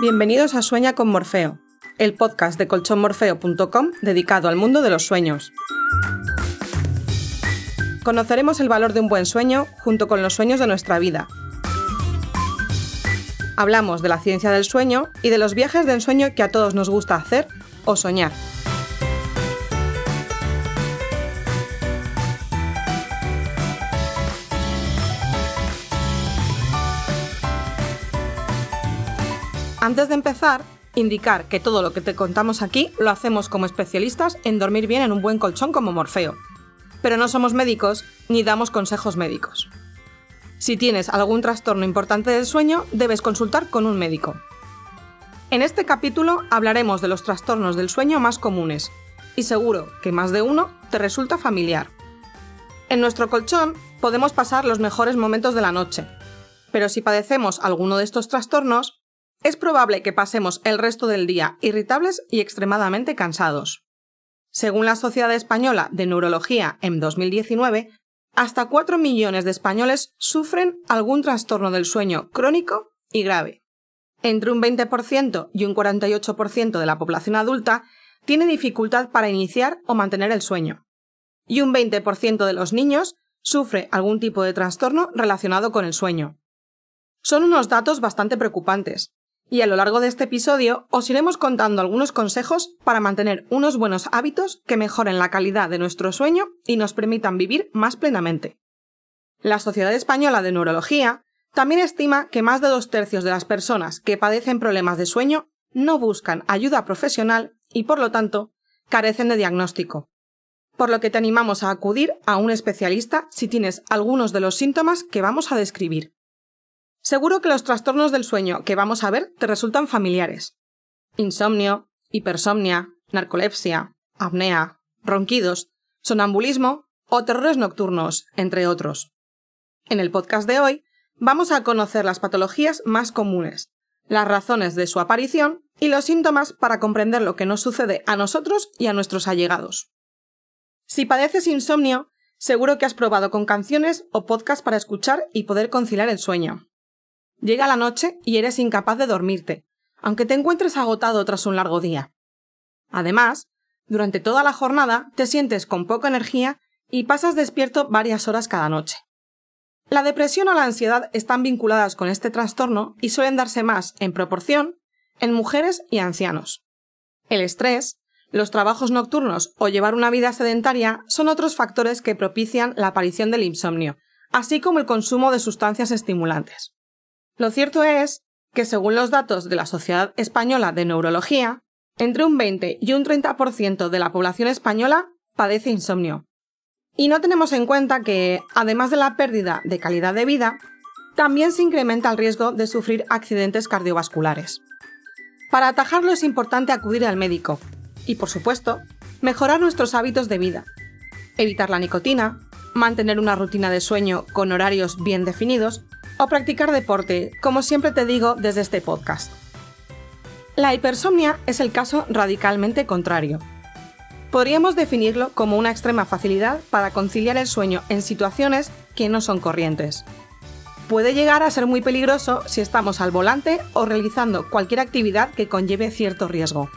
Bienvenidos a Sueña con Morfeo, el podcast de colchonmorfeo.com dedicado al mundo de los sueños. Conoceremos el valor de un buen sueño junto con los sueños de nuestra vida. Hablamos de la ciencia del sueño y de los viajes de ensueño que a todos nos gusta hacer o soñar. Antes de empezar, indicar que todo lo que te contamos aquí lo hacemos como especialistas en dormir bien en un buen colchón como Morfeo. Pero no somos médicos ni damos consejos médicos. Si tienes algún trastorno importante del sueño, debes consultar con un médico. En este capítulo hablaremos de los trastornos del sueño más comunes, y seguro que más de uno te resulta familiar. En nuestro colchón podemos pasar los mejores momentos de la noche, pero si padecemos alguno de estos trastornos, es probable que pasemos el resto del día irritables y extremadamente cansados. Según la Sociedad Española de Neurología en 2019, hasta 4 millones de españoles sufren algún trastorno del sueño crónico y grave. Entre un 20% y un 48% de la población adulta tiene dificultad para iniciar o mantener el sueño. Y un 20% de los niños sufre algún tipo de trastorno relacionado con el sueño. Son unos datos bastante preocupantes, y a lo largo de este episodio os iremos contando algunos consejos para mantener unos buenos hábitos que mejoren la calidad de nuestro sueño y nos permitan vivir más plenamente. La Sociedad Española de Neurología también estima que más de dos tercios de las personas que padecen problemas de sueño no buscan ayuda profesional y, por lo tanto, carecen de diagnóstico. Por lo que te animamos a acudir a un especialista si tienes algunos de los síntomas que vamos a describir. Seguro que los trastornos del sueño que vamos a ver te resultan familiares. Insomnio, hipersomnia, narcolepsia, apnea, ronquidos, sonambulismo o terrores nocturnos, entre otros. En el podcast de hoy vamos a conocer las patologías más comunes, las razones de su aparición y los síntomas para comprender lo que nos sucede a nosotros y a nuestros allegados. Si padeces insomnio, seguro que has probado con canciones o podcasts para escuchar y poder conciliar el sueño. Llega la noche y eres incapaz de dormirte, aunque te encuentres agotado tras un largo día. Además, durante toda la jornada te sientes con poca energía y pasas despierto varias horas cada noche. La depresión o la ansiedad están vinculadas con este trastorno y suelen darse más, en proporción, en mujeres y ancianos. El estrés, los trabajos nocturnos o llevar una vida sedentaria son otros factores que propician la aparición del insomnio, así como el consumo de sustancias estimulantes. Lo cierto es que, según los datos de la Sociedad Española de Neurología, entre un 20 y un 30% de la población española padece insomnio. Y no tenemos en cuenta que, además de la pérdida de calidad de vida, también se incrementa el riesgo de sufrir accidentes cardiovasculares. Para atajarlo es importante acudir al médico y, por supuesto, mejorar nuestros hábitos de vida, evitar la nicotina, mantener una rutina de sueño con horarios bien definidos o practicar deporte, como siempre te digo desde este podcast. La hipersomnia es el caso radicalmente contrario. Podríamos definirlo como una extrema facilidad para conciliar el sueño en situaciones que no son corrientes. Puede llegar a ser muy peligroso si estamos al volante o realizando cualquier actividad que conlleve cierto riesgo.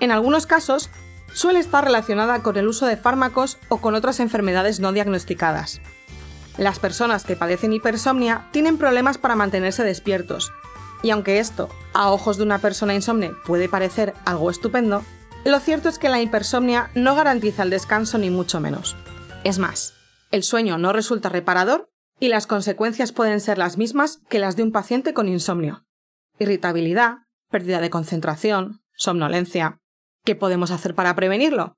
En algunos casos, suele estar relacionada con el uso de fármacos o con otras enfermedades no diagnosticadas. Las personas que padecen hipersomnia tienen problemas para mantenerse despiertos, y aunque esto, a ojos de una persona insomne, puede parecer algo estupendo, lo cierto es que la hipersomnia no garantiza el descanso ni mucho menos. Es más, el sueño no resulta reparador y las consecuencias pueden ser las mismas que las de un paciente con insomnio. Irritabilidad, pérdida de concentración, somnolencia. ¿Qué podemos hacer para prevenirlo?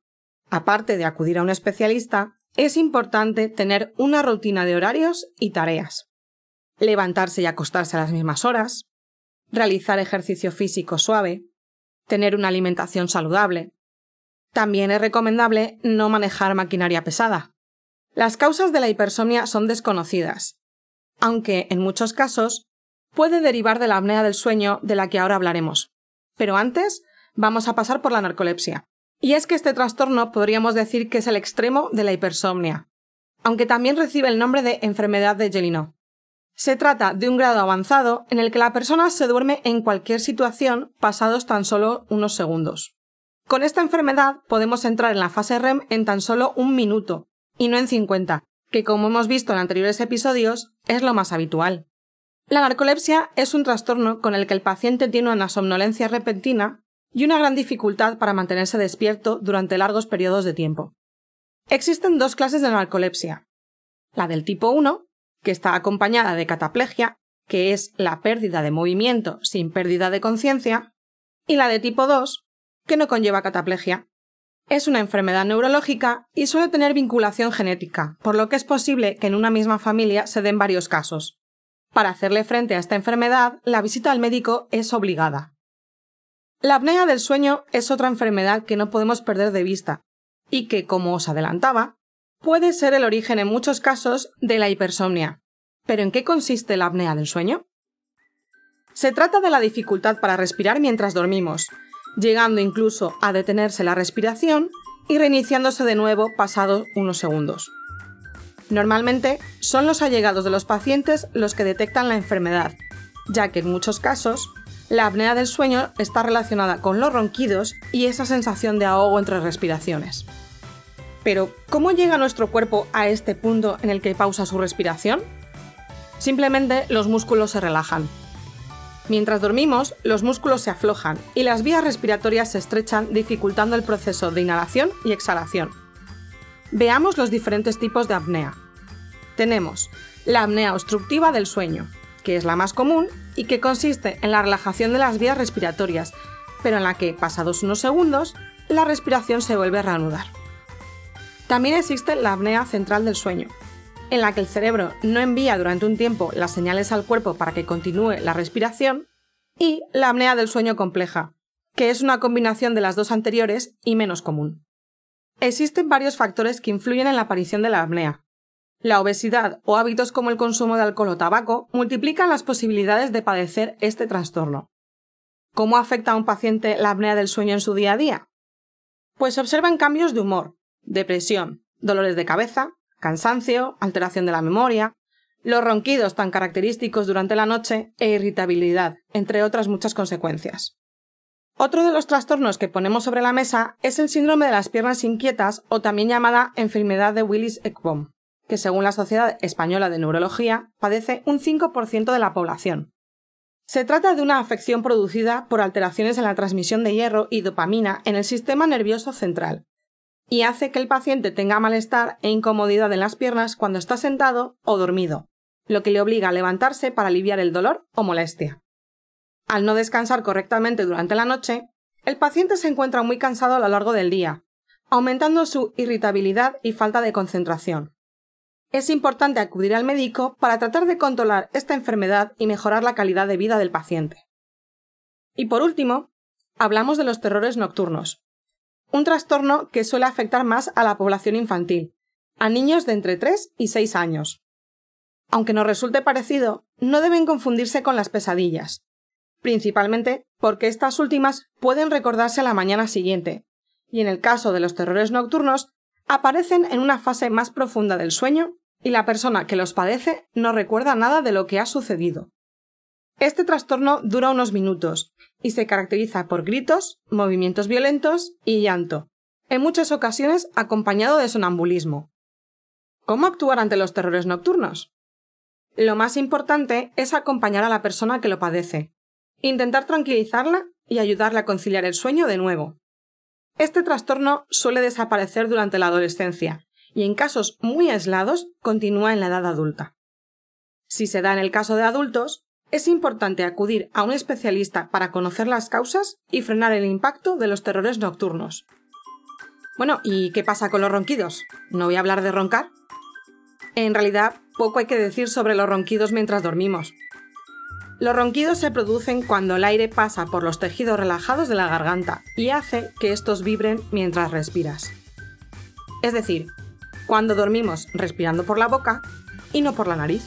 Aparte de acudir a un especialista, es importante tener una rutina de horarios y tareas. Levantarse y acostarse a las mismas horas, realizar ejercicio físico suave, tener una alimentación saludable. También es recomendable no manejar maquinaria pesada. Las causas de la hipersomnia son desconocidas, aunque en muchos casos puede derivar de la apnea del sueño de la que ahora hablaremos. Pero antes vamos a pasar por la narcolepsia. Y es que este trastorno podríamos decir que es el extremo de la hipersomnia, aunque también recibe el nombre de enfermedad de Jellinot. Se trata de un grado avanzado en el que la persona se duerme en cualquier situación pasados tan solo unos segundos. Con esta enfermedad podemos entrar en la fase REM en tan solo un minuto, y no en 50, que como hemos visto en anteriores episodios, es lo más habitual. La narcolepsia es un trastorno con el que el paciente tiene una somnolencia repentina y una gran dificultad para mantenerse despierto durante largos periodos de tiempo. Existen dos clases de narcolepsia. La del tipo 1, que está acompañada de cataplegia, que es la pérdida de movimiento sin pérdida de conciencia, y la de tipo 2, que no conlleva cataplegia. Es una enfermedad neurológica y suele tener vinculación genética, por lo que es posible que en una misma familia se den varios casos. Para hacerle frente a esta enfermedad, la visita al médico es obligada. La apnea del sueño es otra enfermedad que no podemos perder de vista y que, como os adelantaba, puede ser el origen en muchos casos de la hipersomnia. ¿Pero en qué consiste la apnea del sueño? Se trata de la dificultad para respirar mientras dormimos, llegando incluso a detenerse la respiración y reiniciándose de nuevo pasados unos segundos. Normalmente son los allegados de los pacientes los que detectan la enfermedad, ya que en muchos casos la apnea del sueño está relacionada con los ronquidos y esa sensación de ahogo entre respiraciones. Pero, ¿cómo llega nuestro cuerpo a este punto en el que pausa su respiración? Simplemente los músculos se relajan, Mientras dormimos, los músculos se aflojan y las vías respiratorias se estrechan dificultando el proceso de inhalación y exhalación. Veamos los diferentes tipos de apnea. Tenemos la apnea obstructiva del sueño, que es la más común y que consiste en la relajación de las vías respiratorias, pero en la que, pasados unos segundos, la respiración se vuelve a reanudar. También existe la apnea central del sueño, en la que el cerebro no envía durante un tiempo las señales al cuerpo para que continúe la respiración, y la apnea del sueño compleja, que es una combinación de las dos anteriores y menos común. Existen varios factores que influyen en la aparición de la apnea. La obesidad o hábitos como el consumo de alcohol o tabaco multiplican las posibilidades de padecer este trastorno. ¿Cómo afecta a un paciente la apnea del sueño en su día a día? Pues observan cambios de humor, depresión, dolores de cabeza, cansancio, alteración de la memoria, los ronquidos tan característicos durante la noche e irritabilidad, entre otras muchas consecuencias. Otro de los trastornos que ponemos sobre la mesa es el síndrome de las piernas inquietas o también llamada enfermedad de Willis-Ekbom, que según la Sociedad Española de Neurología padece un 5% de la población. Se trata de una afección producida por alteraciones en la transmisión de hierro y dopamina en el sistema nervioso central, y hace que el paciente tenga malestar e incomodidad en las piernas cuando está sentado o dormido, lo que le obliga a levantarse para aliviar el dolor o molestia. Al no descansar correctamente durante la noche, el paciente se encuentra muy cansado a lo largo del día, aumentando su irritabilidad y falta de concentración. Es importante acudir al médico para tratar de controlar esta enfermedad y mejorar la calidad de vida del paciente. Y por último, hablamos de los terrores nocturnos, un trastorno que suele afectar más a la población infantil, a niños de entre 3 y 6 años. Aunque nos resulte parecido, no deben confundirse con las pesadillas, principalmente porque estas últimas pueden recordarse a la mañana siguiente, y en el caso de los terrores nocturnos, aparecen en una fase más profunda del sueño y la persona que los padece no recuerda nada de lo que ha sucedido. Este trastorno dura unos minutos y se caracteriza por gritos, movimientos violentos y llanto, en muchas ocasiones acompañado de sonambulismo. ¿Cómo actuar ante los terrores nocturnos? Lo más importante es acompañar a la persona que lo padece, intentar tranquilizarla y ayudarla a conciliar el sueño de nuevo. Este trastorno suele desaparecer durante la adolescencia y en casos muy aislados continúa en la edad adulta. Si se da en el caso de adultos, es importante acudir a un especialista para conocer las causas y frenar el impacto de los terrores nocturnos. Bueno, ¿y qué pasa con los ronquidos? ¿No voy a hablar de roncar? En realidad, poco hay que decir sobre los ronquidos mientras dormimos. Los ronquidos se producen cuando el aire pasa por los tejidos relajados de la garganta y hace que estos vibren mientras respiras. Es decir, cuando dormimos respirando por la boca y no por la nariz.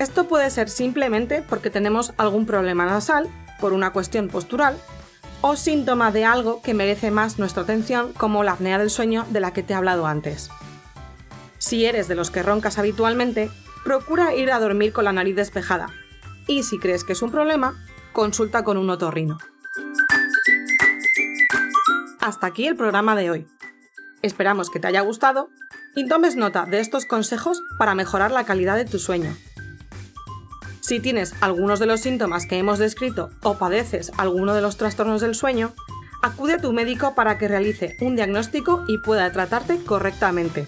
Esto puede ser simplemente porque tenemos algún problema nasal, por una cuestión postural, o síntoma de algo que merece más nuestra atención como la apnea del sueño de la que te he hablado antes. Si eres de los que roncas habitualmente, procura ir a dormir con la nariz despejada. Y si crees que es un problema, consulta con un otorrino. Hasta aquí el programa de hoy. Esperamos que te haya gustado y tomes nota de estos consejos para mejorar la calidad de tu sueño. Si tienes algunos de los síntomas que hemos descrito o padeces alguno de los trastornos del sueño, acude a tu médico para que realice un diagnóstico y pueda tratarte correctamente.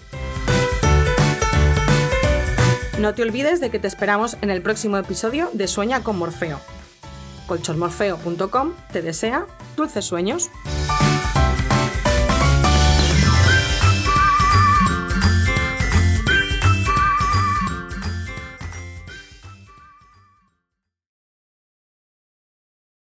No te olvides de que te esperamos en el próximo episodio de Sueña con Morfeo. Colchonmorfeo.com te desea dulces sueños.